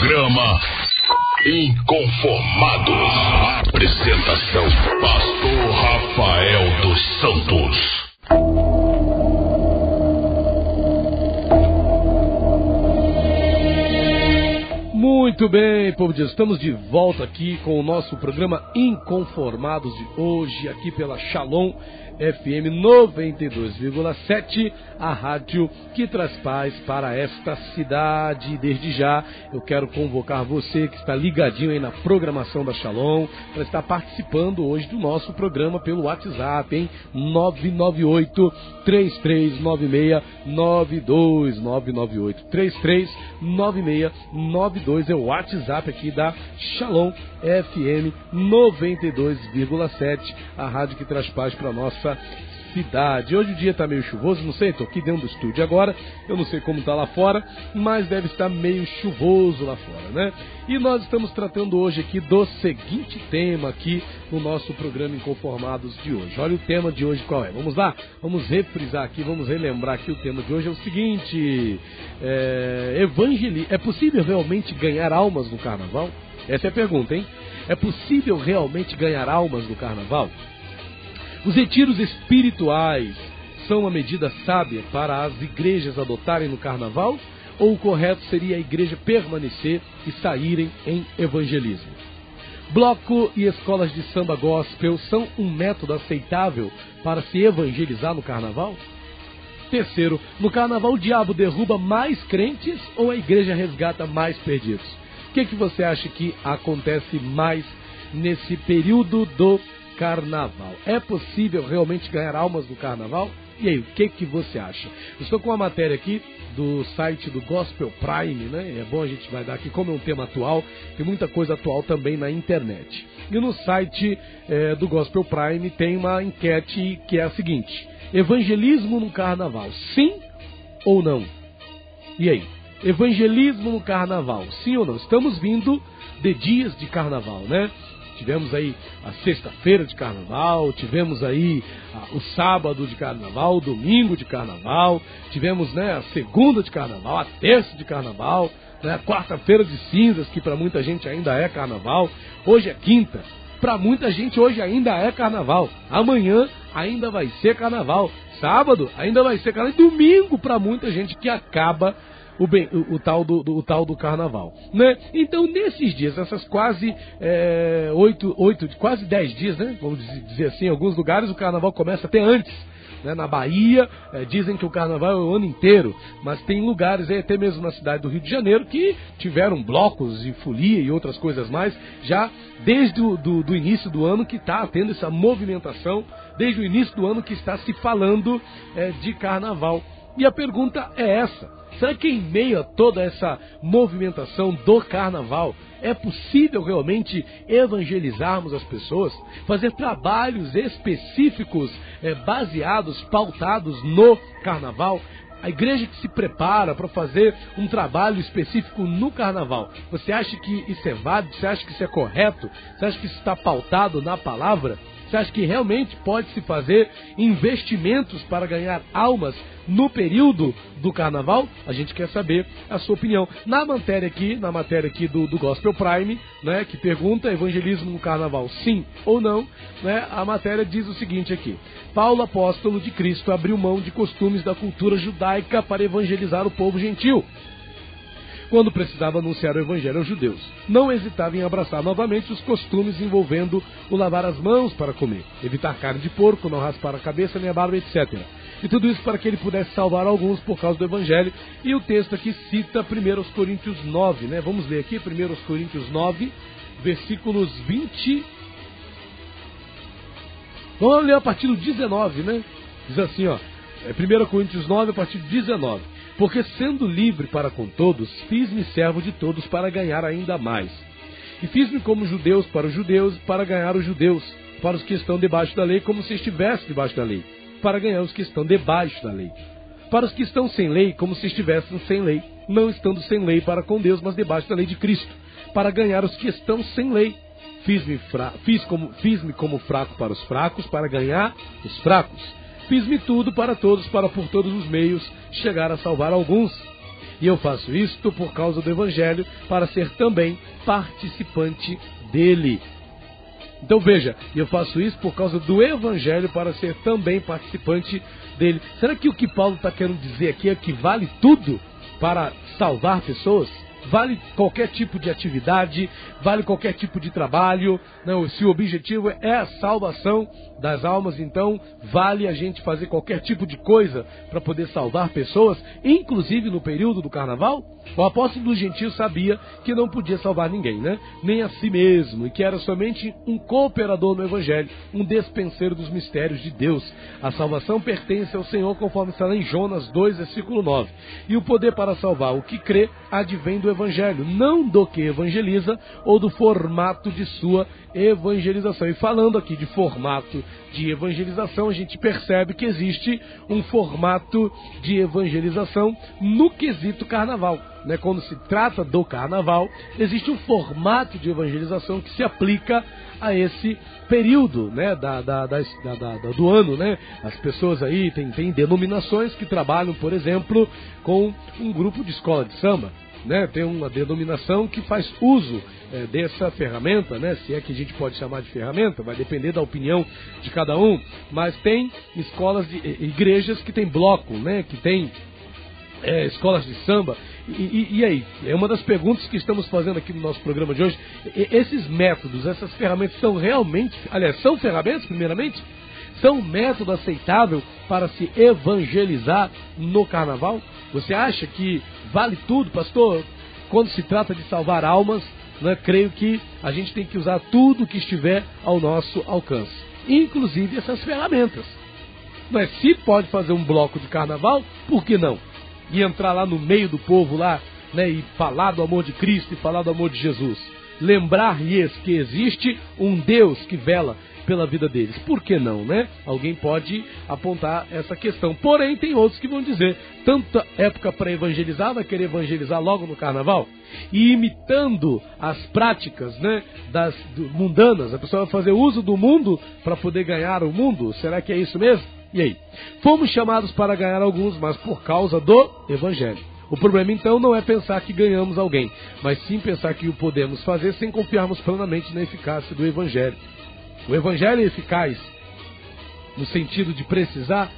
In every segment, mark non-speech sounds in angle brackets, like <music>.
Programa Inconformados. Apresentação: Pastor Rafael dos Santos. Muito bem, povo de Deus, estamos de volta aqui com o nosso programa Inconformados de hoje, aqui pela Shalom FM 92,7, a rádio que traz paz para esta cidade. Desde já, eu quero convocar você que está ligadinho aí na programação da Shalom para estar participando hoje do nosso programa pelo WhatsApp, hein? 998 3396 92 998 3396 92 é o WhatsApp aqui da Shalom FM 92,7, a rádio que traz paz para nossa cidade. Hoje o dia está meio chuvoso, não sei, estou aqui dentro do estúdio agora, eu não sei como está lá fora, mas deve estar meio chuvoso lá fora, né? E nós estamos tratando hoje aqui do seguinte tema aqui no nosso programa Inconformados de hoje. Olha o tema de hoje qual é. Vamos lá? Vamos refrisar aqui, vamos relembrar aqui o tema de hoje é o seguinte: é, evangeli é possível realmente ganhar almas no carnaval? Essa é a pergunta, hein? É possível realmente ganhar almas no carnaval? Os retiros espirituais são uma medida sábia para as igrejas adotarem no carnaval? Ou o correto seria a igreja permanecer e saírem em evangelismo? Bloco e escolas de samba gospel são um método aceitável para se evangelizar no carnaval? Terceiro, no carnaval o diabo derruba mais crentes ou a igreja resgata mais perdidos? O que, que você acha que acontece mais nesse período do carnaval? É possível realmente ganhar almas no carnaval? E aí, o que, que você acha? Estou com uma matéria aqui do site do Gospel Prime, né? É bom a gente vai dar aqui, como é um tema atual, tem muita coisa atual também na internet. E no site é, do Gospel Prime tem uma enquete que é a seguinte: Evangelismo no carnaval, sim ou não? E aí? Evangelismo no carnaval, sim ou não? Estamos vindo de dias de carnaval, né? Tivemos aí a sexta-feira de carnaval, tivemos aí a, o sábado de carnaval, o domingo de carnaval, tivemos né, a segunda de carnaval, a terça de carnaval, né, a quarta-feira de cinzas, que para muita gente ainda é carnaval, hoje é quinta, para muita gente hoje ainda é carnaval, amanhã ainda vai ser carnaval, sábado ainda vai ser carnaval, e domingo para muita gente que acaba o, bem, o, o, tal do, do, o tal do carnaval. Né? Então, nesses dias, essas quase é, oito, oito, quase dez dias, né? vamos dizer assim, em alguns lugares o carnaval começa até antes. Né? Na Bahia, é, dizem que o carnaval é o ano inteiro, mas tem lugares, até mesmo na cidade do Rio de Janeiro, que tiveram blocos e folia e outras coisas mais, já desde o do, do início do ano que está tendo essa movimentação, desde o início do ano que está se falando é, de carnaval. E a pergunta é essa Será que em meio a toda essa movimentação do carnaval é possível realmente evangelizarmos as pessoas? Fazer trabalhos específicos é, baseados, pautados no carnaval? A igreja que se prepara para fazer um trabalho específico no carnaval, você acha que isso é válido? Você acha que isso é correto? Você acha que isso está pautado na palavra? Você acha que realmente pode se fazer investimentos para ganhar almas no período do carnaval? A gente quer saber a sua opinião. Na matéria aqui, na matéria aqui do, do Gospel Prime, né, que pergunta evangelismo no carnaval, sim ou não, né, a matéria diz o seguinte aqui: Paulo, apóstolo de Cristo, abriu mão de costumes da cultura judaica para evangelizar o povo gentil quando precisava anunciar o evangelho aos judeus. Não hesitava em abraçar novamente os costumes envolvendo o lavar as mãos para comer, evitar carne de porco, não raspar a cabeça nem a barba, etc. E tudo isso para que ele pudesse salvar alguns por causa do evangelho. E o texto aqui cita 1 Coríntios 9, né? Vamos ler aqui 1 Coríntios 9, versículos 20 Vamos ler a partir do 19, né? Diz assim, ó. É 1 Coríntios 9, a partir do 19. Porque sendo livre para com todos, fiz-me servo de todos para ganhar ainda mais. E fiz-me como judeus para os judeus, para ganhar os judeus, para os que estão debaixo da lei, como se estivesse debaixo da lei, para ganhar os que estão debaixo da lei. Para os que estão sem lei, como se estivessem sem lei, não estando sem lei para com Deus, mas debaixo da lei de Cristo, para ganhar os que estão sem lei. Fiz-me fiz como, fiz como fraco para os fracos, para ganhar os fracos. Fiz-me tudo para todos, para por todos os meios chegar a salvar alguns. E eu faço isto por causa do Evangelho, para ser também participante dele. Então veja, eu faço isso por causa do Evangelho, para ser também participante dele. Será que o que Paulo está querendo dizer aqui é que vale tudo para salvar pessoas? Vale qualquer tipo de atividade, vale qualquer tipo de trabalho. Não, se o objetivo é a salvação das almas, então vale a gente fazer qualquer tipo de coisa para poder salvar pessoas, inclusive no período do carnaval? O apóstolo dos gentios sabia que não podia salvar ninguém, né? Nem a si mesmo, e que era somente um cooperador no evangelho, um despenseiro dos mistérios de Deus. A salvação pertence ao Senhor, conforme está em Jonas 2, versículo 9. E o poder para salvar o que crê advém do evangelho, não do que evangeliza ou do formato de sua evangelização. E falando aqui de formato de evangelização, a gente percebe que existe um formato de evangelização no quesito carnaval. Né? Quando se trata do carnaval, existe um formato de evangelização que se aplica a esse período né, da, da, da, do ano. Né? As pessoas aí têm, têm denominações que trabalham, por exemplo, com um grupo de escola de samba né, tem uma denominação que faz uso é, dessa ferramenta, né, se é que a gente pode chamar de ferramenta, vai depender da opinião de cada um, mas tem escolas de igrejas que tem bloco, né, que tem é, escolas de samba. E, e, e, aí? É uma das perguntas que estamos fazendo aqui no nosso programa de hoje. E, esses métodos, essas ferramentas são realmente, aliás, são ferramentas, primeiramente? São método aceitável para se evangelizar no carnaval? Você acha que vale tudo, pastor? Quando se trata de salvar almas, né, creio que a gente tem que usar tudo que estiver ao nosso alcance, inclusive essas ferramentas. Mas se pode fazer um bloco de carnaval, por que não? E entrar lá no meio do povo lá, né, e falar do amor de Cristo e falar do amor de Jesus. Lembrar-lhes que existe um Deus que vela pela vida deles. Por que não, né? Alguém pode apontar essa questão. Porém, tem outros que vão dizer, tanta época para evangelizar, vai querer evangelizar logo no carnaval? E imitando as práticas, né, das mundanas, a pessoa vai fazer uso do mundo para poder ganhar o mundo? Será que é isso mesmo? E aí? Fomos chamados para ganhar alguns, mas por causa do evangelho. O problema então não é pensar que ganhamos alguém, mas sim pensar que o podemos fazer sem confiarmos plenamente na eficácia do Evangelho. O evangelho é eficaz no sentido de precisar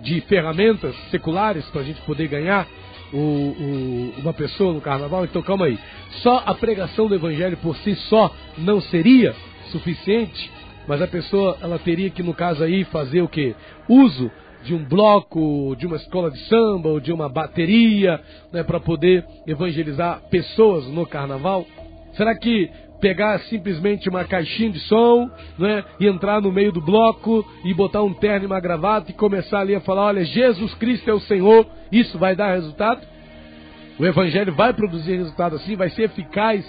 de ferramentas seculares para a gente poder ganhar o, o, uma pessoa no carnaval. Então calma aí. Só a pregação do evangelho por si só não seria suficiente, mas a pessoa ela teria que, no caso aí, fazer o que? Uso de um bloco, de uma escola de samba ou de uma bateria, né, para poder evangelizar pessoas no carnaval? Será que pegar simplesmente uma caixinha de som, né, e entrar no meio do bloco e botar um terno e uma gravata e começar ali a falar, olha, Jesus Cristo é o Senhor, isso vai dar resultado? O evangelho vai produzir resultado assim, vai ser eficaz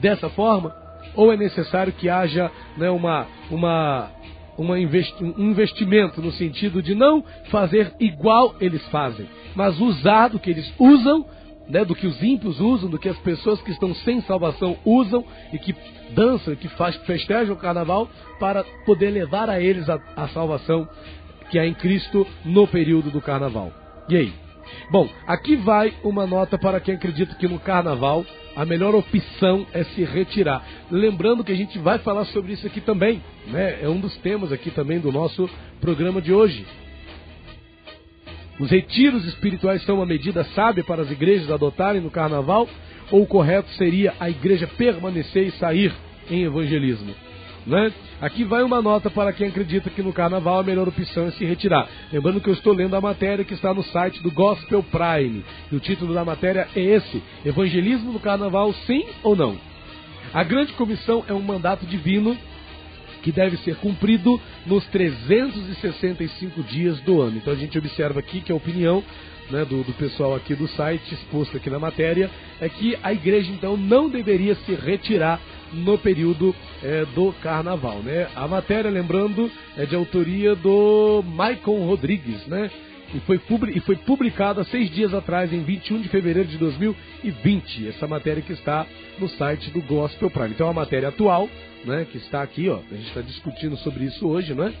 dessa forma? Ou é necessário que haja né, uma, uma, uma investi um investimento no sentido de não fazer igual eles fazem, mas usar do que eles usam né, do que os ímpios usam, do que as pessoas que estão sem salvação usam e que dançam, que faz, festejam o carnaval para poder levar a eles a, a salvação que há em Cristo no período do carnaval. E aí? Bom, aqui vai uma nota para quem acredita que no carnaval a melhor opção é se retirar. Lembrando que a gente vai falar sobre isso aqui também, né? É um dos temas aqui também do nosso programa de hoje. Os retiros espirituais são uma medida sábia para as igrejas adotarem no carnaval? Ou o correto seria a igreja permanecer e sair em evangelismo? Né? Aqui vai uma nota para quem acredita que no carnaval a melhor opção é se retirar. Lembrando que eu estou lendo a matéria que está no site do Gospel Prime. E o título da matéria é esse: Evangelismo no carnaval, sim ou não? A grande comissão é um mandato divino que deve ser cumprido nos 365 dias do ano. Então a gente observa aqui que a opinião né, do, do, pessoal aqui do site, exposto aqui na matéria, é que a igreja então não deveria se retirar no período é, do carnaval. Né? A matéria, lembrando, é de autoria do Maicon Rodrigues, né? E foi, e foi publicada seis dias atrás, em 21 de fevereiro de 2020. Essa matéria que está no site do Gospel Prime. Então, é uma matéria atual, né, que está aqui, ó, a gente está discutindo sobre isso hoje, não é?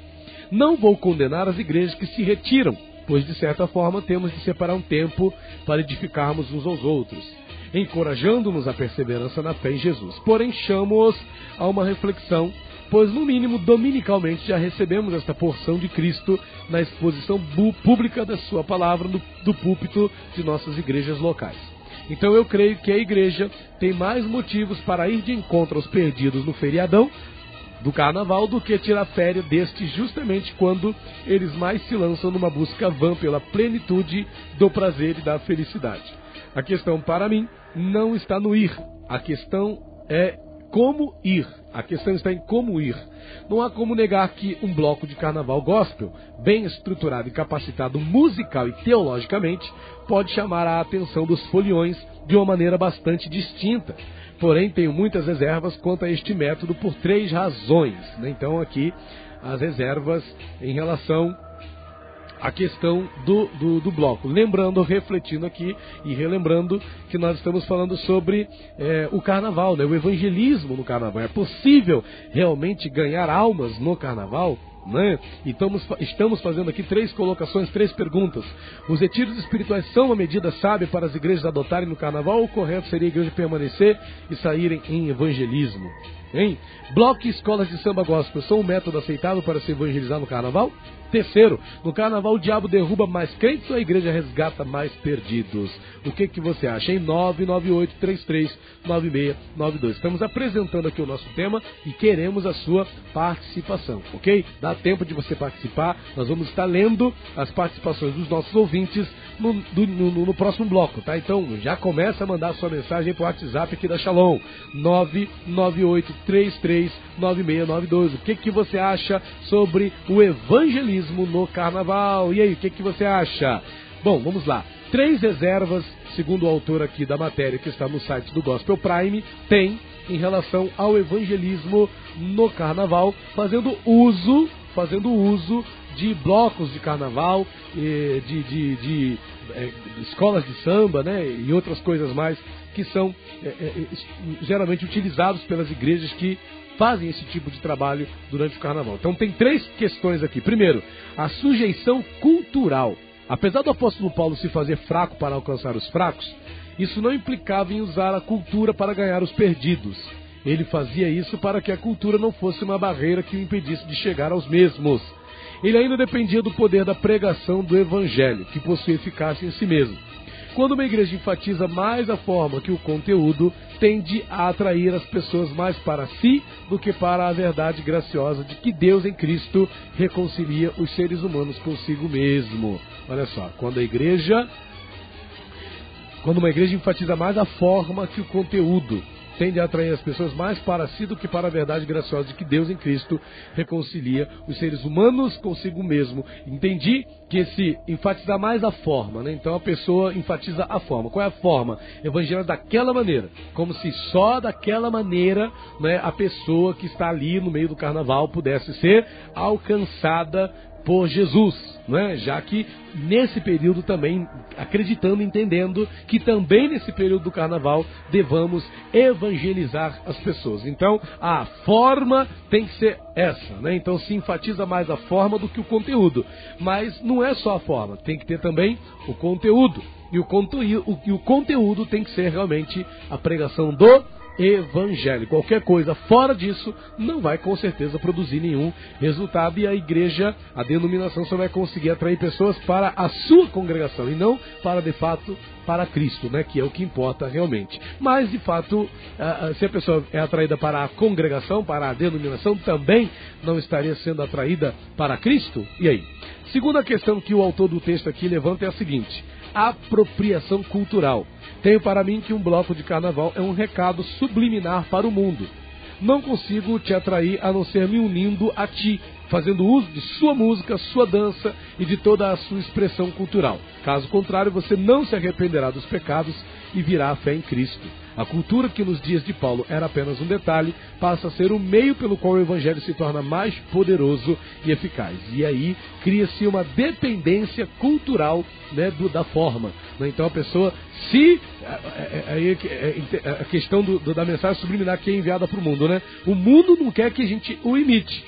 Não vou condenar as igrejas que se retiram, pois de certa forma temos de separar um tempo para edificarmos uns aos outros, encorajando-nos à perseverança na fé em Jesus. Porém, chamo-os a uma reflexão, pois no mínimo dominicalmente já recebemos esta porção de Cristo na exposição pública da Sua palavra no, do púlpito de nossas igrejas locais. Então eu creio que a igreja tem mais motivos para ir de encontro aos perdidos no feriadão do carnaval do que tirar férias deste justamente quando eles mais se lançam numa busca vã pela plenitude do prazer e da felicidade. A questão para mim não está no ir, a questão é como ir. A questão está em como ir. Não há como negar que um bloco de carnaval gospel, bem estruturado e capacitado musical e teologicamente, pode chamar a atenção dos foliões de uma maneira bastante distinta. Porém, tenho muitas reservas quanto a este método por três razões. Né? Então, aqui, as reservas em relação à questão do, do, do, bloco. Lembrando, refletindo aqui e relembrando que nós estamos falando sobre é, o carnaval, né? o evangelismo no carnaval. É possível realmente ganhar almas no carnaval? Né? Estamos, estamos fazendo aqui três colocações, três perguntas. Os retiros espirituais são uma medida sábia para as igrejas adotarem no carnaval o correto seria a igreja permanecer e saírem em evangelismo? Hein? Bloco e escolas de samba gospel são um método aceitável para se evangelizar no carnaval? Terceiro, no carnaval o diabo derruba mais crentes ou a igreja resgata mais perdidos? O que, que você acha? Em 998339692. Estamos apresentando aqui o nosso tema e queremos a sua participação, ok? Dá tempo de você participar. Nós vamos estar lendo as participações dos nossos ouvintes no, do, no, no próximo bloco, tá? Então já começa a mandar sua mensagem para o WhatsApp aqui da Shalom. 998339692. O que, que você acha sobre o evangelismo? No carnaval. E aí, o que, que você acha? Bom, vamos lá. Três reservas, segundo o autor aqui da matéria que está no site do Gospel Prime, tem em relação ao evangelismo no carnaval, fazendo uso, fazendo uso de blocos de carnaval, de, de, de, de é, escolas de samba, né, e outras coisas mais que são é, é, geralmente utilizados pelas igrejas que fazem esse tipo de trabalho durante o carnaval. Então tem três questões aqui. Primeiro, a sujeição cultural. Apesar do apóstolo Paulo se fazer fraco para alcançar os fracos, isso não implicava em usar a cultura para ganhar os perdidos. Ele fazia isso para que a cultura não fosse uma barreira que o impedisse de chegar aos mesmos. Ele ainda dependia do poder da pregação do evangelho, que possui eficácia em si mesmo. Quando uma igreja enfatiza mais a forma que o conteúdo, tende a atrair as pessoas mais para si do que para a verdade graciosa de que Deus em Cristo reconcilia os seres humanos consigo mesmo. Olha só, quando a igreja quando uma igreja enfatiza mais a forma que o conteúdo, tende a atrair as pessoas mais para si do que para a verdade graciosa de que Deus em Cristo reconcilia os seres humanos consigo mesmo. Entendi que esse enfatizar mais a forma, né? Então a pessoa enfatiza a forma. Qual é a forma? Evangelho daquela maneira, como se só daquela maneira, né, a pessoa que está ali no meio do carnaval pudesse ser alcançada por Jesus, né? já que nesse período também, acreditando, entendendo que também nesse período do carnaval devamos evangelizar as pessoas. Então, a forma tem que ser essa, né? Então se enfatiza mais a forma do que o conteúdo. Mas não é só a forma, tem que ter também o conteúdo. E o, conteúdo, o, o conteúdo tem que ser realmente a pregação do evangelho. Qualquer coisa fora disso não vai com certeza produzir nenhum resultado e a igreja, a denominação só vai conseguir atrair pessoas para a sua congregação e não para de fato para Cristo, né, que é o que importa realmente. Mas de fato, se a pessoa é atraída para a congregação, para a denominação, também não estaria sendo atraída para Cristo? E aí? Segunda questão que o autor do texto aqui levanta é a seguinte: apropriação cultural. Tenho para mim que um bloco de carnaval é um recado subliminar para o mundo. Não consigo te atrair a não ser me unindo a ti, fazendo uso de sua música, sua dança e de toda a sua expressão cultural. Caso contrário, você não se arrependerá dos pecados e virá a fé em Cristo. A cultura que nos dias de Paulo era apenas um detalhe, passa a ser o meio pelo qual o evangelho se torna mais poderoso e eficaz. E aí cria-se uma dependência cultural né, do, da forma. Né? Então a pessoa, se. Aí a questão do, da mensagem subliminar que é enviada para o mundo, né? O mundo não quer que a gente o imite.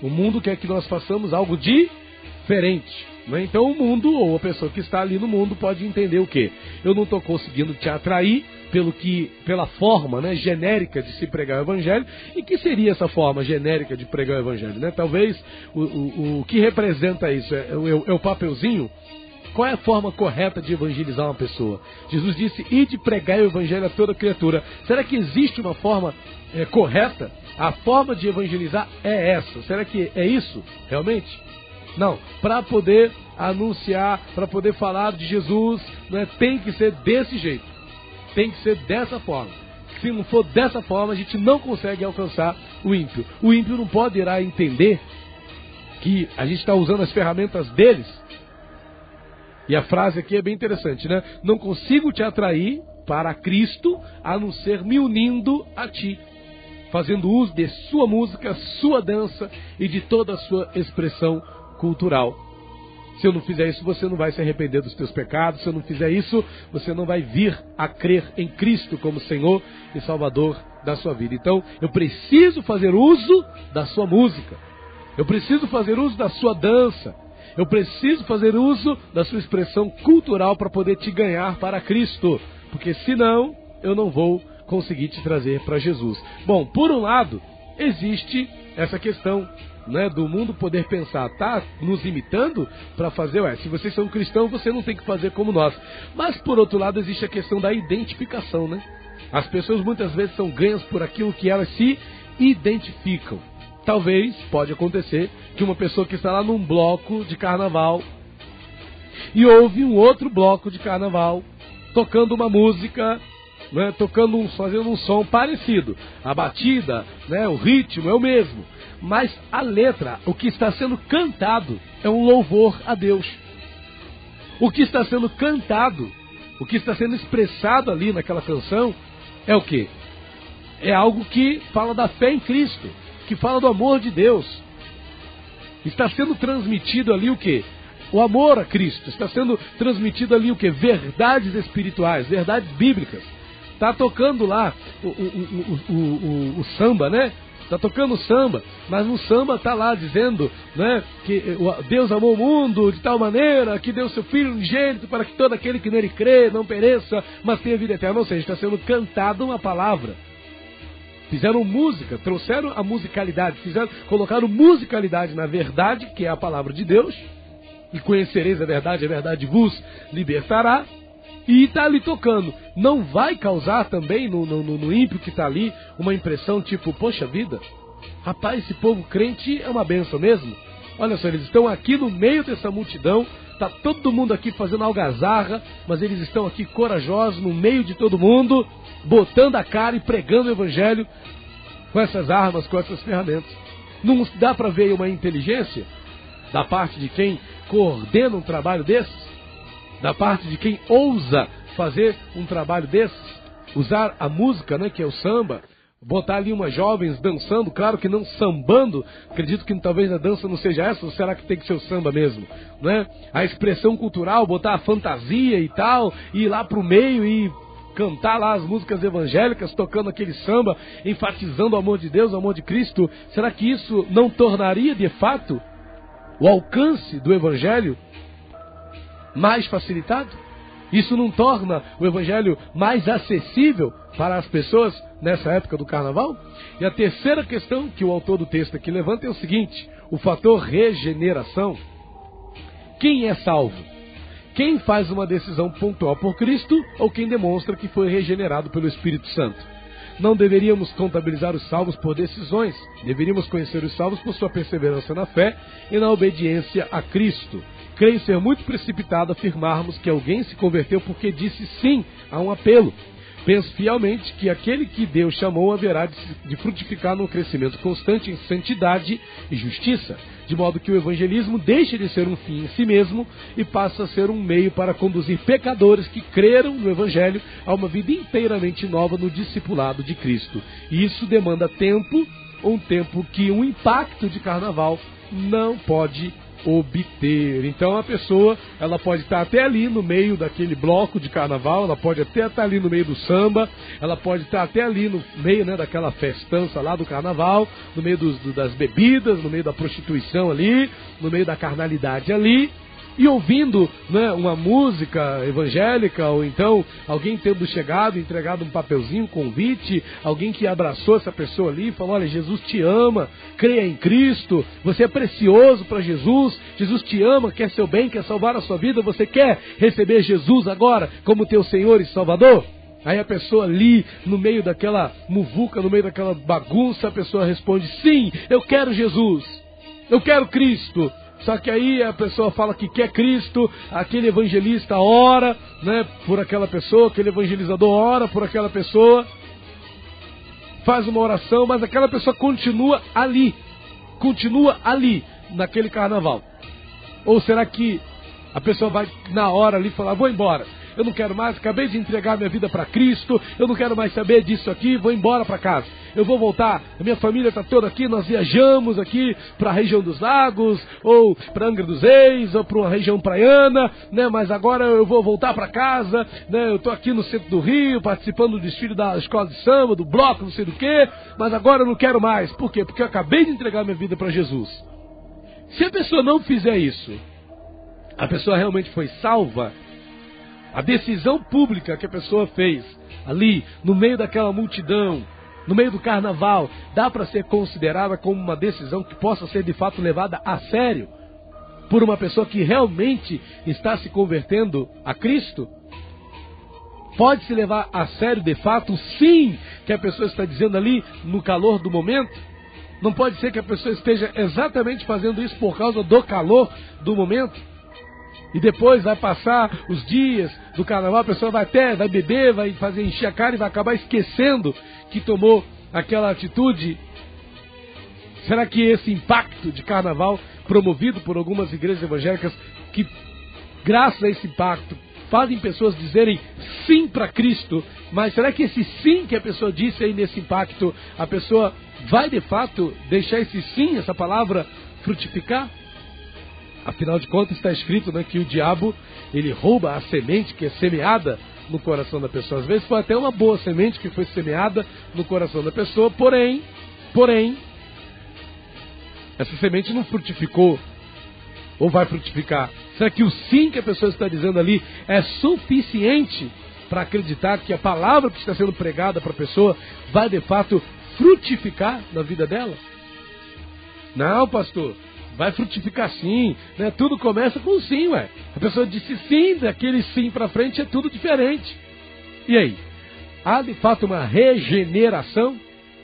O mundo quer que nós façamos algo diferente. Né? Então o mundo, ou a pessoa que está ali no mundo, pode entender o quê? Eu não estou conseguindo te atrair pelo que, pela forma né, genérica de se pregar o evangelho. E que seria essa forma genérica de pregar o evangelho? Né? Talvez o, o, o que representa isso é, é, é o papelzinho qual é a forma correta de evangelizar uma pessoa? Jesus disse: e de pregar o evangelho a toda criatura. Será que existe uma forma é, correta? A forma de evangelizar é essa. Será que é isso realmente? Não. Para poder anunciar, para poder falar de Jesus, né, tem que ser desse jeito. Tem que ser dessa forma. Se não for dessa forma, a gente não consegue alcançar o ímpio. O ímpio não pode ir a entender que a gente está usando as ferramentas deles e a frase aqui é bem interessante, né? Não consigo te atrair para Cristo a não ser me unindo a ti, fazendo uso de sua música, sua dança e de toda a sua expressão cultural. Se eu não fizer isso, você não vai se arrepender dos teus pecados. Se eu não fizer isso, você não vai vir a crer em Cristo como Senhor e Salvador da sua vida. Então, eu preciso fazer uso da sua música. Eu preciso fazer uso da sua dança. Eu preciso fazer uso da sua expressão cultural para poder te ganhar para Cristo, porque senão eu não vou conseguir te trazer para Jesus. Bom, por um lado, existe essa questão né, do mundo poder pensar, tá nos imitando para fazer, ué, se vocês são cristãos, você não tem que fazer como nós. Mas por outro lado, existe a questão da identificação, né? As pessoas muitas vezes são ganhas por aquilo que elas se identificam. Talvez, pode acontecer, que uma pessoa que está lá num bloco de carnaval e ouve um outro bloco de carnaval tocando uma música, né, tocando um, fazendo um som parecido. A batida, né, o ritmo é o mesmo, mas a letra, o que está sendo cantado é um louvor a Deus. O que está sendo cantado, o que está sendo expressado ali naquela canção é o que? É algo que fala da fé em Cristo que fala do amor de Deus. Está sendo transmitido ali o que? O amor a Cristo. Está sendo transmitido ali o que? Verdades espirituais, verdades bíblicas. Está tocando lá o, o, o, o samba, né? Está tocando samba, mas no samba está lá dizendo né, que Deus amou o mundo de tal maneira que deu seu Filho unigênito para que todo aquele que nele crê não pereça, mas tenha vida eterna. Ou seja, está sendo cantada uma palavra. Fizeram música, trouxeram a musicalidade, fizeram, colocaram musicalidade na verdade, que é a palavra de Deus, e conhecereis a verdade, a verdade vos libertará, e está ali tocando. Não vai causar também no, no, no ímpio que está ali uma impressão tipo, poxa vida, rapaz, esse povo crente é uma benção mesmo? Olha só, eles estão aqui no meio dessa multidão, Está todo mundo aqui fazendo algazarra, mas eles estão aqui corajosos no meio de todo mundo, botando a cara e pregando o evangelho com essas armas, com essas ferramentas. Não dá para ver uma inteligência da parte de quem coordena um trabalho desses? Da parte de quem ousa fazer um trabalho desses? Usar a música, né, que é o samba, botar ali umas jovens dançando, claro que não sambando, acredito que talvez a dança não seja essa, ou será que tem que ser o samba mesmo, né? A expressão cultural, botar a fantasia e tal, e ir lá pro meio e cantar lá as músicas evangélicas, tocando aquele samba, enfatizando o amor de Deus, o amor de Cristo, será que isso não tornaria de fato o alcance do evangelho mais facilitado? Isso não torna o evangelho mais acessível para as pessoas nessa época do carnaval? E a terceira questão que o autor do texto aqui levanta é o seguinte: o fator regeneração. Quem é salvo? Quem faz uma decisão pontual por Cristo ou quem demonstra que foi regenerado pelo Espírito Santo? Não deveríamos contabilizar os salvos por decisões, deveríamos conhecer os salvos por sua perseverança na fé e na obediência a Cristo. Creio ser muito precipitado afirmarmos que alguém se converteu porque disse sim a um apelo. Penso fielmente que aquele que Deus chamou haverá de frutificar no crescimento constante em santidade e justiça, de modo que o evangelismo deixe de ser um fim em si mesmo e passa a ser um meio para conduzir pecadores que creram no evangelho a uma vida inteiramente nova no discipulado de Cristo. E isso demanda tempo, um tempo que um impacto de carnaval não pode obter. Então a pessoa, ela pode estar até ali no meio daquele bloco de carnaval, ela pode até estar ali no meio do samba, ela pode estar até ali no meio né, daquela festança lá do carnaval, no meio dos, do, das bebidas, no meio da prostituição ali, no meio da carnalidade ali, e ouvindo né, uma música evangélica, ou então alguém tendo chegado, entregado um papelzinho, um convite, alguém que abraçou essa pessoa ali e falou: Olha, Jesus te ama, creia em Cristo, você é precioso para Jesus, Jesus te ama, quer seu bem, quer salvar a sua vida, você quer receber Jesus agora como teu Senhor e Salvador? Aí a pessoa ali, no meio daquela muvuca, no meio daquela bagunça, a pessoa responde: Sim, eu quero Jesus, eu quero Cristo. Só que aí a pessoa fala que quer Cristo, aquele evangelista ora, né, por aquela pessoa, aquele evangelizador ora por aquela pessoa, faz uma oração, mas aquela pessoa continua ali, continua ali, naquele carnaval. Ou será que a pessoa vai na hora ali falar, vou embora? Eu não quero mais, acabei de entregar minha vida para Cristo, eu não quero mais saber disso aqui, vou embora para casa. Eu vou voltar, a minha família está toda aqui, nós viajamos aqui para a região dos lagos, ou para Angra dos Reis, ou para uma região praiana, né? mas agora eu vou voltar para casa, né? eu estou aqui no centro do Rio, participando do desfile da escola de samba, do bloco, não sei do que, mas agora eu não quero mais. Por quê? Porque eu acabei de entregar minha vida para Jesus. Se a pessoa não fizer isso, a pessoa realmente foi salva, a decisão pública que a pessoa fez ali, no meio daquela multidão, no meio do carnaval, dá para ser considerada como uma decisão que possa ser de fato levada a sério por uma pessoa que realmente está se convertendo a Cristo? Pode se levar a sério de fato, sim, que a pessoa está dizendo ali no calor do momento? Não pode ser que a pessoa esteja exatamente fazendo isso por causa do calor do momento? E depois vai passar os dias do carnaval, a pessoa vai até, vai beber, vai fazer encher a cara e vai acabar esquecendo que tomou aquela atitude. Será que esse impacto de carnaval, promovido por algumas igrejas evangélicas, que graças a esse impacto fazem pessoas dizerem sim para Cristo, mas será que esse sim que a pessoa disse aí nesse impacto, a pessoa vai de fato deixar esse sim, essa palavra, frutificar? Afinal de contas, está escrito né, que o diabo ele rouba a semente que é semeada no coração da pessoa. Às vezes foi até uma boa semente que foi semeada no coração da pessoa, porém, porém, essa semente não frutificou ou vai frutificar. Será que o sim que a pessoa está dizendo ali é suficiente para acreditar que a palavra que está sendo pregada para a pessoa vai de fato frutificar na vida dela? Não, pastor. Vai frutificar sim, né? Tudo começa com sim, ué. A pessoa disse sim, daquele sim para frente é tudo diferente. E aí? Há de fato uma regeneração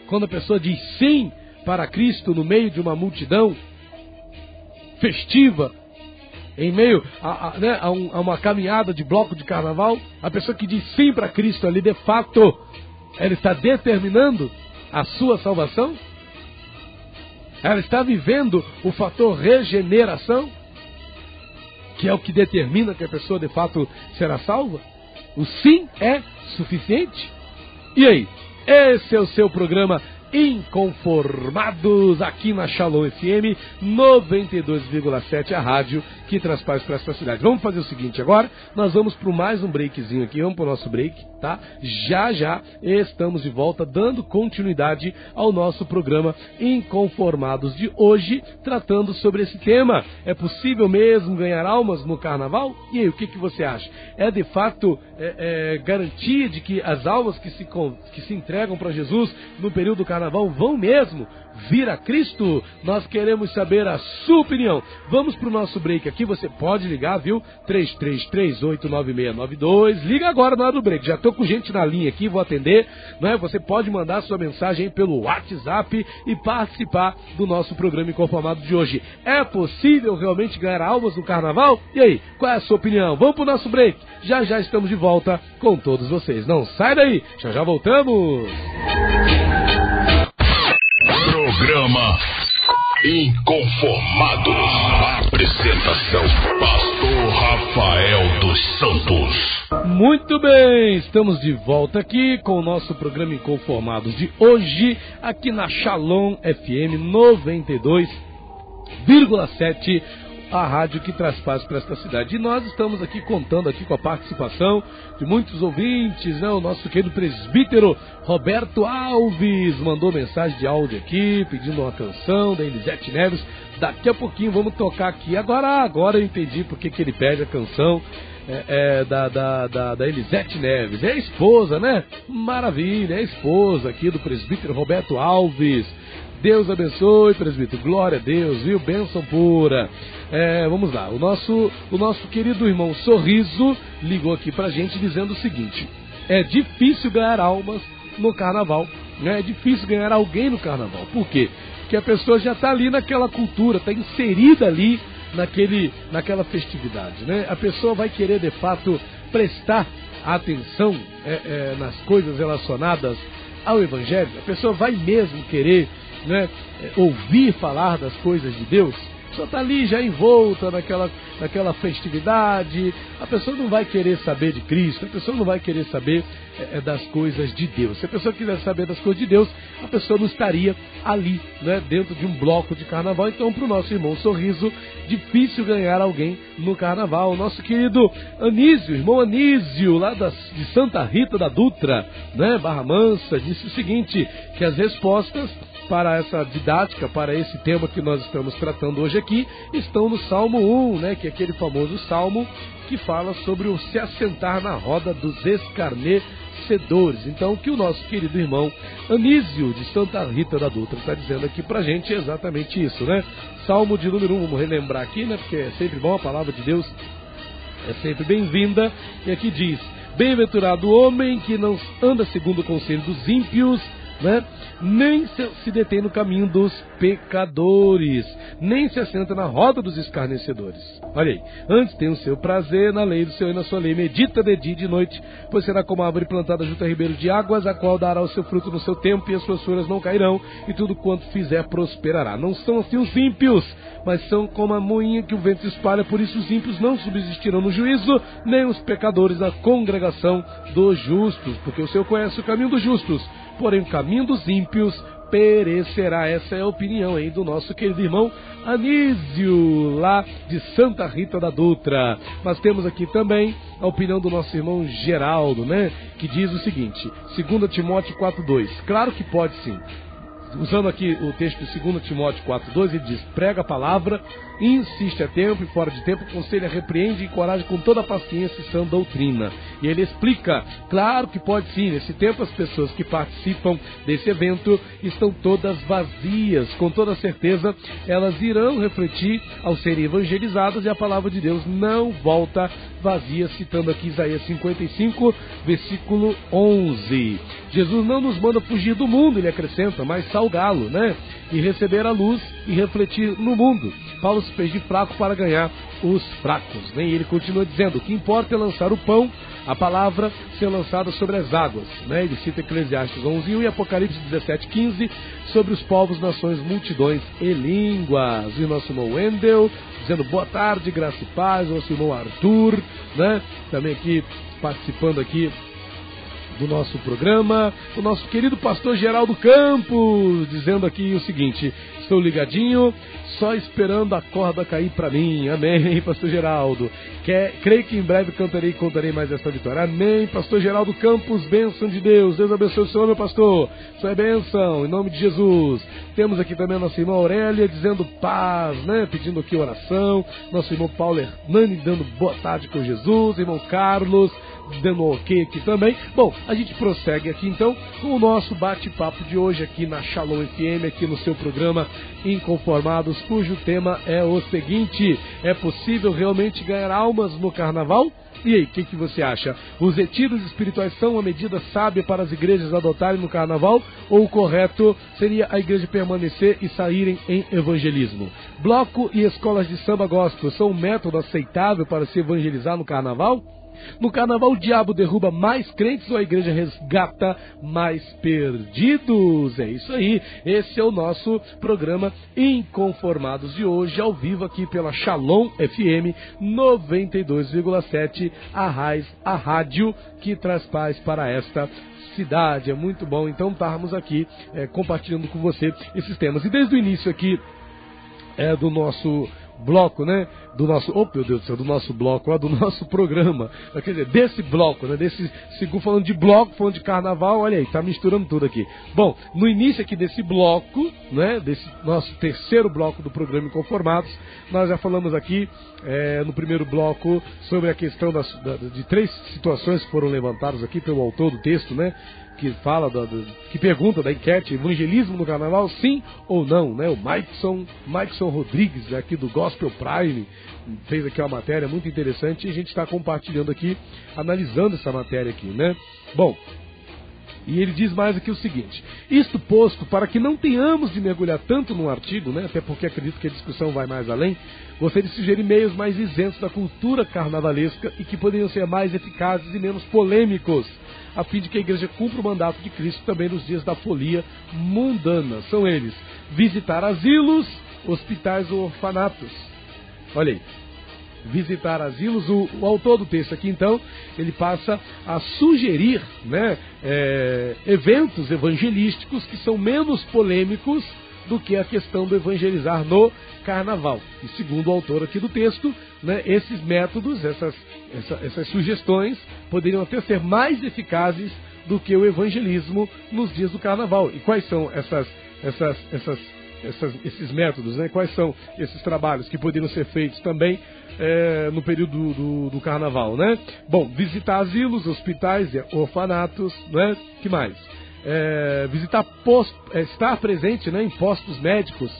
quando a pessoa diz sim para Cristo no meio de uma multidão festiva, em meio a, a, né, a, um, a uma caminhada de bloco de carnaval, a pessoa que diz sim para Cristo ali, de fato, ela está determinando a sua salvação? Ela está vivendo o fator regeneração, que é o que determina que a pessoa de fato será salva. O sim é suficiente? E aí? Esse é o seu programa Inconformados aqui na Shalom FM 92,7, a rádio que traz para essa cidade. Vamos fazer o seguinte agora, nós vamos para mais um breakzinho aqui, vamos para o nosso break, tá? Já já estamos de volta dando continuidade ao nosso programa Inconformados de hoje, tratando sobre esse tema. É possível mesmo ganhar almas no carnaval? E aí, o que, que você acha? É de fato é, é, garantia de que as almas que se, que se entregam para Jesus no período do carnaval vão mesmo vir a Cristo? Nós queremos saber a sua opinião. Vamos para o nosso break aqui. Você pode ligar, viu? 33389692. Liga agora na hora do break. Já estou com gente na linha aqui, vou atender. Não é? Você pode mandar sua mensagem pelo WhatsApp e participar do nosso programa Inconformado de hoje. É possível realmente ganhar almas no carnaval? E aí, qual é a sua opinião? Vamos para o nosso break. Já já estamos de volta com todos vocês. Não sai daí, já já voltamos. Programa Inconformados. Apresentação: Pastor Rafael dos Santos. Muito bem, estamos de volta aqui com o nosso programa Inconformados de hoje, aqui na Shalom FM 92,7 a rádio que traz paz para esta cidade. E nós estamos aqui contando aqui com a participação de muitos ouvintes, né? O nosso querido presbítero Roberto Alves mandou mensagem de áudio aqui, pedindo uma canção da Elisete Neves. Daqui a pouquinho vamos tocar aqui. Agora, agora eu entendi porque que ele pede a canção é, é, da, da, da, da, Elisete Neves. É a esposa, né? Maravilha, é a esposa aqui do presbítero Roberto Alves. Deus abençoe, presbítero. Glória a Deus, viu? Bênção pura. É, vamos lá. O nosso, o nosso querido irmão Sorriso ligou aqui pra gente dizendo o seguinte: é difícil ganhar almas no carnaval. Né? É difícil ganhar alguém no carnaval. Por quê? Porque a pessoa já está ali naquela cultura, está inserida ali naquele, naquela festividade. Né? A pessoa vai querer de fato prestar atenção é, é, nas coisas relacionadas ao Evangelho. A pessoa vai mesmo querer né, é, ouvir falar das coisas de Deus. Só está ali já envolta naquela, naquela festividade. A pessoa não vai querer saber de Cristo, a pessoa não vai querer saber é, das coisas de Deus. Se a pessoa quiser saber das coisas de Deus, a pessoa não estaria ali, né, dentro de um bloco de carnaval. Então, para o nosso irmão Sorriso, difícil ganhar alguém no carnaval. O nosso querido Anísio, irmão Anísio, lá das, de Santa Rita da Dutra, né, Barra Mansa, disse o seguinte: que as respostas para essa didática, para esse tema que nós estamos tratando hoje aqui, estão no Salmo 1, né, que é aquele famoso salmo que fala sobre o se assentar na roda dos escarnecedores. Então, o que o nosso querido irmão Anísio, de Santa Rita da Dutra, está dizendo aqui para a gente é exatamente isso, né? Salmo de número 1, vamos relembrar aqui, né, porque é sempre bom, a palavra de Deus é sempre bem-vinda. E aqui diz: Bem-aventurado o homem que não anda segundo o conselho dos ímpios, né? nem se, detém no caminho dos pecadores, nem se assenta na roda dos escarnecedores. Olha aí, antes tem o seu prazer na lei do Senhor e na sua lei, medita de dia e de noite, pois será como a árvore plantada junto a ribeiro de águas, a qual dará o seu fruto no seu tempo, e as suas folhas não cairão, e tudo quanto fizer prosperará. Não são assim os ímpios, mas são como a moinha que o vento espalha, por isso os ímpios não subsistirão no juízo, nem os pecadores na congregação dos justos, porque o Senhor conhece o caminho dos justos, porém o caminho dos ímpios perecerá. Essa é a opinião aí do nosso querido irmão Anísio, lá de Santa Rita da Dutra. Mas temos aqui também a opinião do nosso irmão Geraldo, né? Que diz o seguinte: 2 Timóteo 4,2. Claro que pode sim usando aqui o texto de 2 Timóteo 4,2, ele diz: prega a palavra, insiste a tempo e fora de tempo, aconselha, repreende e encoraja com toda a paciência e sã doutrina. E ele explica: claro que pode sim, nesse tempo as pessoas que participam desse evento estão todas vazias, com toda certeza elas irão refletir ao serem evangelizadas e a palavra de Deus não volta vazia, citando aqui Isaías 55, versículo 11. Jesus não nos manda fugir do mundo, ele acrescenta, mas salgá-lo, né? E receber a luz e refletir no mundo. Paulo fez de fraco para ganhar os fracos. Né? E ele continua dizendo: o que importa é lançar o pão, a palavra ser lançada sobre as águas. Né? Ele cita Eclesiastes 11 e Apocalipse 17, 15 sobre os povos, nações, multidões e línguas. E o nosso irmão Wendel dizendo boa tarde, graça e paz. O nosso irmão Arthur, né? Também aqui participando aqui do nosso programa, o nosso querido pastor Geraldo Campos, dizendo aqui o seguinte: estou ligadinho, só esperando a corda cair para mim. Amém, <laughs> pastor Geraldo. Quer, creio que em breve cantarei e contarei mais esta vitória. Amém, pastor Geraldo Campos, bênção de Deus. Deus abençoe o senhor, meu pastor. Sua é bênção, em nome de Jesus. Temos aqui também a nossa irmã Aurélia dizendo paz, né? Pedindo aqui oração. Nosso irmão Paulo Hernani dando boa tarde com Jesus. Irmão Carlos dando aqui também. Bom, a gente prossegue aqui então com o nosso bate-papo de hoje aqui na Shalom FM, aqui no seu programa Inconformados, cujo tema é o seguinte: é possível realmente ganhar almas no carnaval? E aí, o que, que, você acha? Os retiros espirituais são uma medida sábia para as igrejas adotarem no carnaval? Ou o correto seria a igreja permanecer e saírem em evangelismo? Bloco e escolas de samba gospel são um método aceitável para se evangelizar no carnaval? No carnaval, o diabo derruba mais crentes ou a igreja resgata mais perdidos? É isso aí. Esse é o nosso programa Inconformados de hoje, ao vivo aqui pela Shalom FM 92,7, a raiz, a rádio que traz paz para esta cidade. É muito bom então estarmos aqui é, compartilhando com você esses temas. E desde o início aqui é, do nosso bloco, né? Do nosso, oh meu Deus do céu, do nosso bloco, ó, do nosso programa. Quer dizer, desse bloco, né? Desse, segundo falando de bloco, falando de carnaval, olha aí, tá misturando tudo aqui. Bom, no início aqui desse bloco, né? Desse nosso terceiro bloco do programa Inconformados, nós já falamos aqui é, no primeiro bloco sobre a questão das, da, de três situações que foram levantadas aqui pelo autor do texto, né? Que fala, da, que pergunta da enquete, evangelismo no carnaval, sim ou não, né? O Mikeson, Mikeson Rodrigues, aqui do Gospel Prime, fez aqui uma matéria muito interessante e a gente está compartilhando aqui, analisando essa matéria aqui, né? Bom, e ele diz mais aqui o seguinte: isto posto para que não tenhamos de mergulhar tanto no artigo, né, até porque acredito que a discussão vai mais além, gostaria de sugerir meios mais isentos da cultura carnavalesca e que poderiam ser mais eficazes e menos polêmicos, a fim de que a igreja cumpra o mandato de Cristo também nos dias da folia mundana. São eles: visitar asilos, hospitais ou orfanatos. Olha aí, visitar asilos. O, o, autor do texto aqui, então, ele passa a sugerir né, é, eventos evangelísticos que são menos polêmicos do que a questão do evangelizar no carnaval. E segundo o autor aqui do texto, né, esses métodos, essas, essa, essas sugestões, poderiam até ser mais eficazes do que o evangelismo nos dias do carnaval. E quais são essas, essas, essas essas, esses métodos, né? quais são esses trabalhos que poderiam ser feitos também é, no período do, do, carnaval, né? Bom, visitar asilos, hospitais, orfanatos, né? que mais? É, visitar post, é, estar presente né, em postos médicos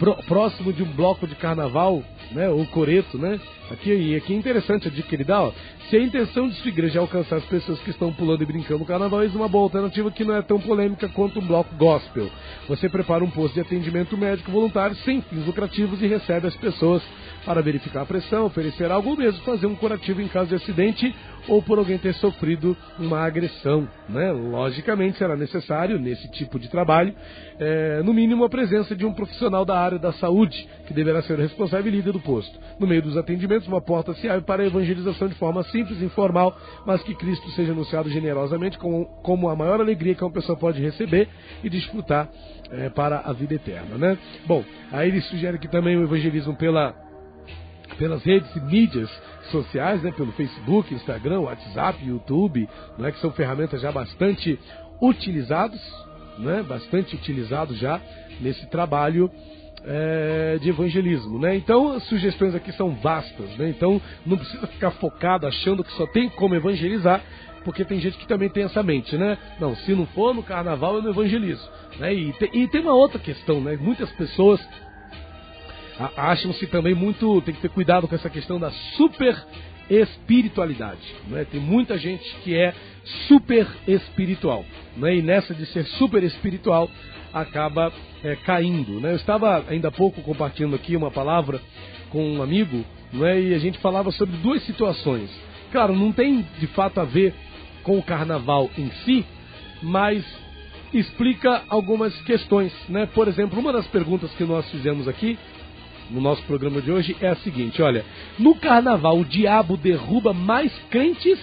pro, próximo de um bloco de carnaval, né, ou coreto, né? Aqui, e aqui é interessante a dica que ele dá, ó. Se a intenção de sua igreja é alcançar as pessoas que estão pulando e brincando no carnaval, é uma boa alternativa que não é tão polêmica quanto um bloco gospel. Você prepara um posto de atendimento médico voluntário sem fins lucrativos e recebe as pessoas para verificar a pressão, oferecer algo ou mesmo fazer um curativo em caso de acidente ou por alguém ter sofrido uma agressão. Né? Logicamente será necessário, nesse tipo de trabalho, é, no mínimo a presença de um profissional da área da saúde, que deverá ser o responsável e líder do posto. No meio dos atendimentos, uma porta se abre para a evangelização de forma simples, informal, mas que Cristo seja anunciado generosamente como, a maior alegria que uma pessoa pode receber e desfrutar é, para a vida eterna. Né? Bom, aí ele sugere que também o evangelismo pela pelas redes e mídias sociais, né, pelo Facebook, Instagram, WhatsApp, YouTube, né, que são ferramentas já bastante utilizadas, né, bastante utilizados já nesse trabalho é, de evangelismo, né? Então as sugestões aqui são vastas, né? Então não precisa ficar focado achando que só tem como evangelizar, porque tem gente que também tem essa mente, né? Não, se não for no carnaval eu não evangelizo, né? E, te, e tem uma outra questão, né? Muitas pessoas acham-se também muito. tem que ter cuidado com essa questão da super espiritualidade. Né? Tem muita gente que é super espiritual. Né? E nessa de ser super espiritual acaba é, caindo. Né? Eu estava ainda há pouco compartilhando aqui uma palavra com um amigo né? e a gente falava sobre duas situações. Claro, não tem de fato a ver com o carnaval em si, mas explica algumas questões. Né? Por exemplo, uma das perguntas que nós fizemos aqui no nosso programa de hoje é a seguinte: olha, no carnaval o diabo derruba mais crentes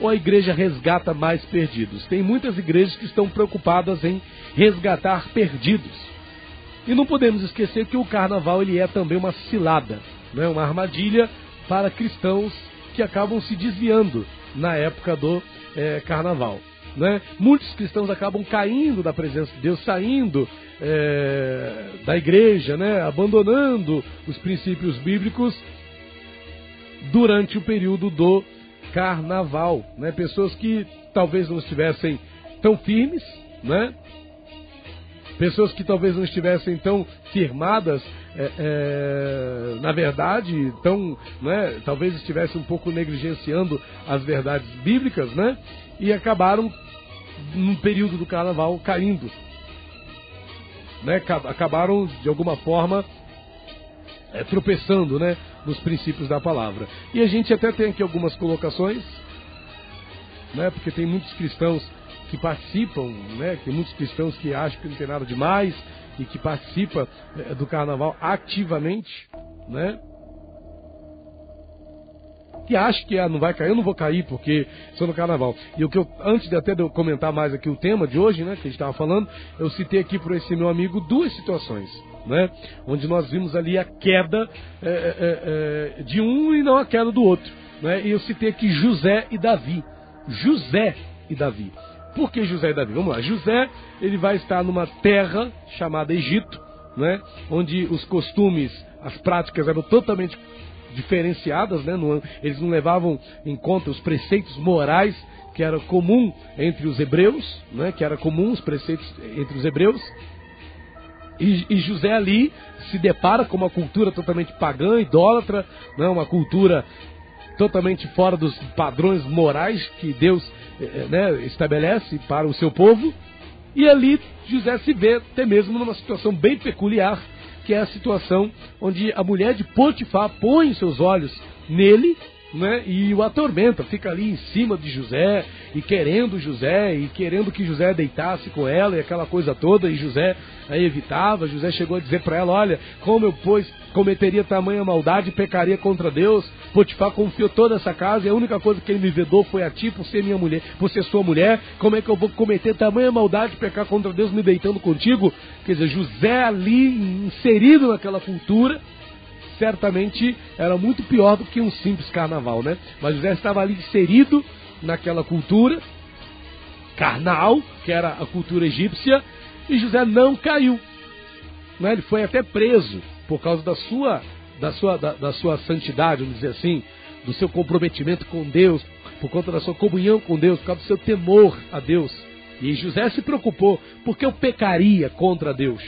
ou a igreja resgata mais perdidos? Tem muitas igrejas que estão preocupadas em resgatar perdidos. E não podemos esquecer que o carnaval ele é também uma cilada, né? uma armadilha para cristãos que acabam se desviando na época do é, carnaval. Né? Muitos cristãos acabam caindo da presença de Deus, saindo é, da igreja, né? abandonando os princípios bíblicos durante o período do carnaval. Né? Pessoas que talvez não estivessem tão firmes, né? pessoas que talvez não estivessem tão firmadas é, é, na verdade, tão, né, talvez estivessem um pouco negligenciando as verdades bíblicas, né? E acabaram, num período do carnaval, caindo né, acabaram de alguma forma é, tropeçando né, nos princípios da palavra. E a gente até tem aqui algumas colocações, né, porque tem muitos cristãos que participam, né, tem muitos cristãos que acham que não tem nada demais e que participam é, do carnaval ativamente, né? que acha que ah, não vai cair, eu não vou cair porque sou no carnaval. E o que eu, antes de até de eu comentar mais aqui o tema de hoje, né, que a gente estava falando, eu citei aqui para esse meu amigo duas situações. né? onde nós vimos ali a queda é, é, é, de um e não a queda do outro. Né? E eu citei aqui José e Davi. José e Davi. Por que José e Davi? Vamos lá. José ele vai estar numa terra chamada Egito, né? onde os costumes, as práticas eram totalmente diferenciadas, né? eles não levavam em conta os preceitos morais que era comum entre os hebreus, né? que era comum os preceitos entre os hebreus. E, e, José ali se depara com uma cultura totalmente pagã, idólatra, né? uma cultura totalmente fora dos padrões morais que Deus eh, eh, né, estabelece para o seu povo. E ali José se vê até mesmo numa situação bem peculiar, que é a situação onde a mulher de Potifar põe seus olhos nele né, e o atormenta, fica ali em cima de José e querendo José e querendo que José deitasse com ela e aquela coisa toda e José aí evitava. José chegou a dizer para ela: Olha, como eu pois cometeria tamanha maldade pecaria contra Deus. Potifar confiou toda essa casa e a única coisa que ele me vedou foi a ti por ser minha mulher, por ser sua mulher. Como é que eu vou cometer tamanha maldade pecar contra Deus me deitando contigo? Quer dizer, José ali inserido naquela cultura certamente era muito pior do que um simples carnaval, né? Mas José estava ali inserido naquela cultura carnal, que era a cultura egípcia, e José não caiu. Né? Ele foi até preso por causa da sua, da sua, da, da sua santidade, vamos dizer assim, do seu comprometimento com Deus, por conta da sua comunhão com Deus, por causa do seu temor a Deus. E José se preocupou, porque eu pecaria contra Deus?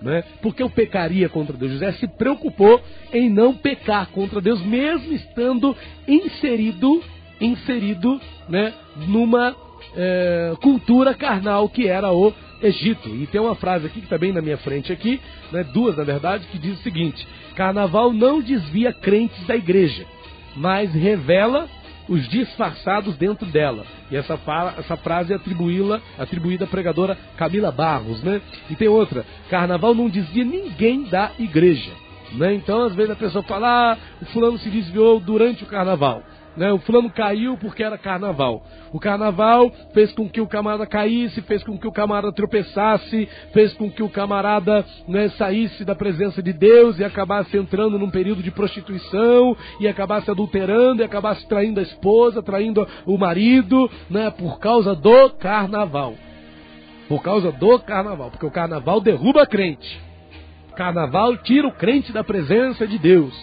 Né? Porque eu pecaria contra Deus? José se preocupou em não pecar contra Deus, mesmo estando inserido, inserido né, numa é, cultura carnal que era o Egito. E tem uma frase aqui que está bem na minha frente aqui, né, duas na verdade, que diz o seguinte: Carnaval não desvia crentes da igreja, mas revela os disfarçados dentro dela. E essa, essa frase é atribuída, atribuída à pregadora Camila Barros, né? E tem outra, carnaval não desvia ninguém da igreja. Né? Então, às vezes a pessoa fala, ah, o fulano se desviou durante o carnaval. Né? O fulano caiu porque era carnaval. O carnaval fez com que o camarada caísse, fez com que o camarada tropeçasse, fez com que o camarada né, saísse da presença de Deus e acabasse entrando num período de prostituição, e acabasse adulterando, e acabasse traindo a esposa, traindo o marido, né, por causa do carnaval. Por causa do carnaval, porque o carnaval derruba crente. Carnaval tira o crente da presença de Deus.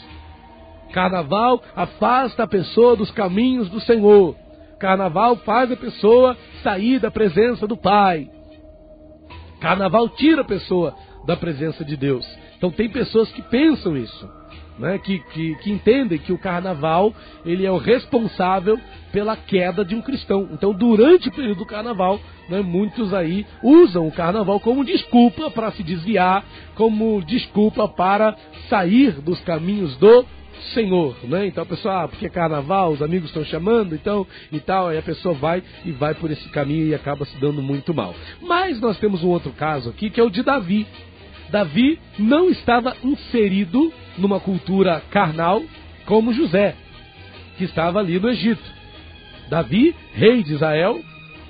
Carnaval afasta a pessoa dos caminhos do Senhor. Carnaval faz a pessoa sair da presença do Pai. Carnaval tira a pessoa da presença de Deus. Então tem pessoas que pensam isso, né? que, que, que entendem que o carnaval ele é o responsável pela queda de um cristão. Então durante o período do carnaval, né, muitos aí usam o carnaval como desculpa para se desviar, como desculpa para sair dos caminhos do Senhor, né? Então a pessoa, ah, porque é carnaval, os amigos estão chamando, então e tal, aí a pessoa vai e vai por esse caminho e acaba se dando muito mal. Mas nós temos um outro caso aqui que é o de Davi. Davi não estava inserido numa cultura carnal como José, que estava ali no Egito. Davi, rei de Israel,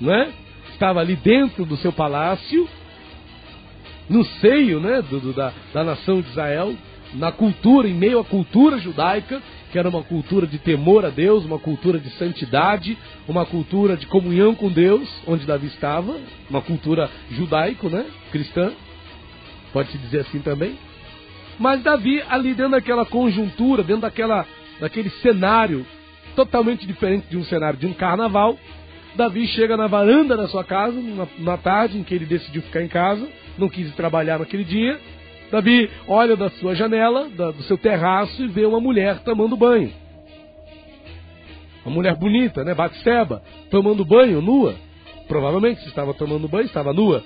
né? Estava ali dentro do seu palácio, no seio, né, do, do da, da nação de Israel, na cultura, em meio à cultura judaica, que era uma cultura de temor a Deus, uma cultura de santidade, uma cultura de comunhão com Deus, onde Davi estava, uma cultura judaico, né, cristã, pode-se dizer assim também. Mas Davi, ali dentro daquela conjuntura, dentro daquela, daquele cenário totalmente diferente de um cenário de um carnaval, Davi chega na varanda da sua casa, na tarde em que ele decidiu ficar em casa, não quis trabalhar naquele dia, Davi olha da sua janela, do seu terraço, e vê uma mulher tomando banho. Uma mulher bonita, né? Batseba, tomando banho, nua. Provavelmente se estava tomando banho, estava nua.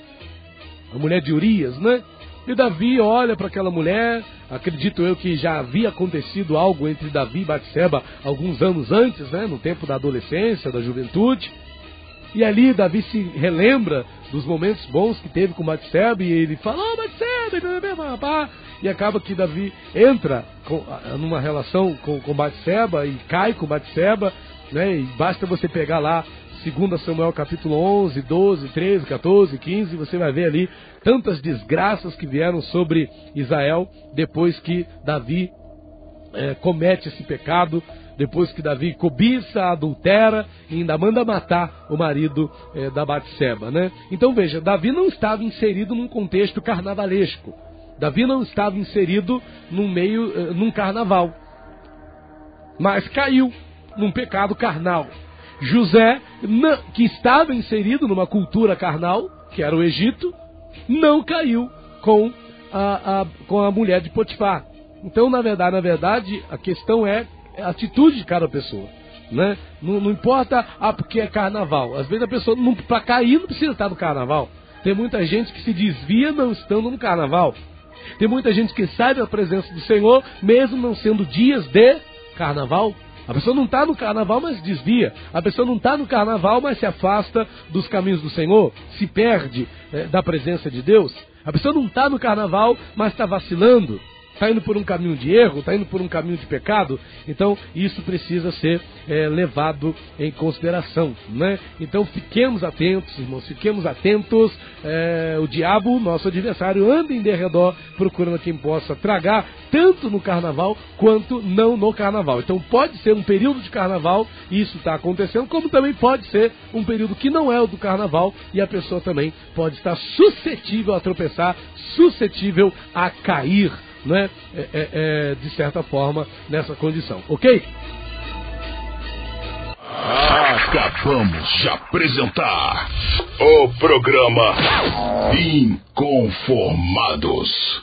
A mulher de Urias, né? E Davi olha para aquela mulher, acredito eu que já havia acontecido algo entre Davi e Batseba alguns anos antes, né? No tempo da adolescência, da juventude. E ali Davi se relembra dos momentos bons que teve com Batseba e ele fala, oh, Batseba, e acaba que Davi entra com, numa relação com, com Batseba e cai com Batseba, né? E basta você pegar lá 2 Samuel capítulo 11, 12, 13, 14, 15, você vai ver ali tantas desgraças que vieram sobre Israel depois que Davi é, comete esse pecado, depois que Davi cobiça, adultera e ainda manda matar o marido é, da Batseba, né? Então veja, Davi não estava inserido num contexto carnavalesco. Davi não estava inserido num meio, é, num carnaval. Mas caiu num pecado carnal. José, que estava inserido numa cultura carnal, que era o Egito, não caiu com a, a, com a mulher de Potifar. Então, na verdade, na verdade, a questão é a atitude de cada pessoa. Né? Não, não importa ah, porque é carnaval. Às vezes a pessoa, para cair, não precisa estar no carnaval. Tem muita gente que se desvia não estando no carnaval. Tem muita gente que sai da presença do Senhor, mesmo não sendo dias de carnaval. A pessoa não está no carnaval, mas desvia. A pessoa não está no carnaval, mas se afasta dos caminhos do Senhor, se perde é, da presença de Deus. A pessoa não está no carnaval, mas está vacilando está indo por um caminho de erro, está indo por um caminho de pecado, então isso precisa ser é, levado em consideração. Né? Então fiquemos atentos, irmãos, fiquemos atentos. É, o diabo, nosso adversário, anda em derredor procurando quem possa tragar, tanto no carnaval quanto não no carnaval. Então pode ser um período de carnaval, e isso está acontecendo, como também pode ser um período que não é o do carnaval, e a pessoa também pode estar suscetível a tropeçar, suscetível a cair né, é, é, é, de certa forma, nessa condição. Ok? Acabamos de apresentar o programa Inconformados.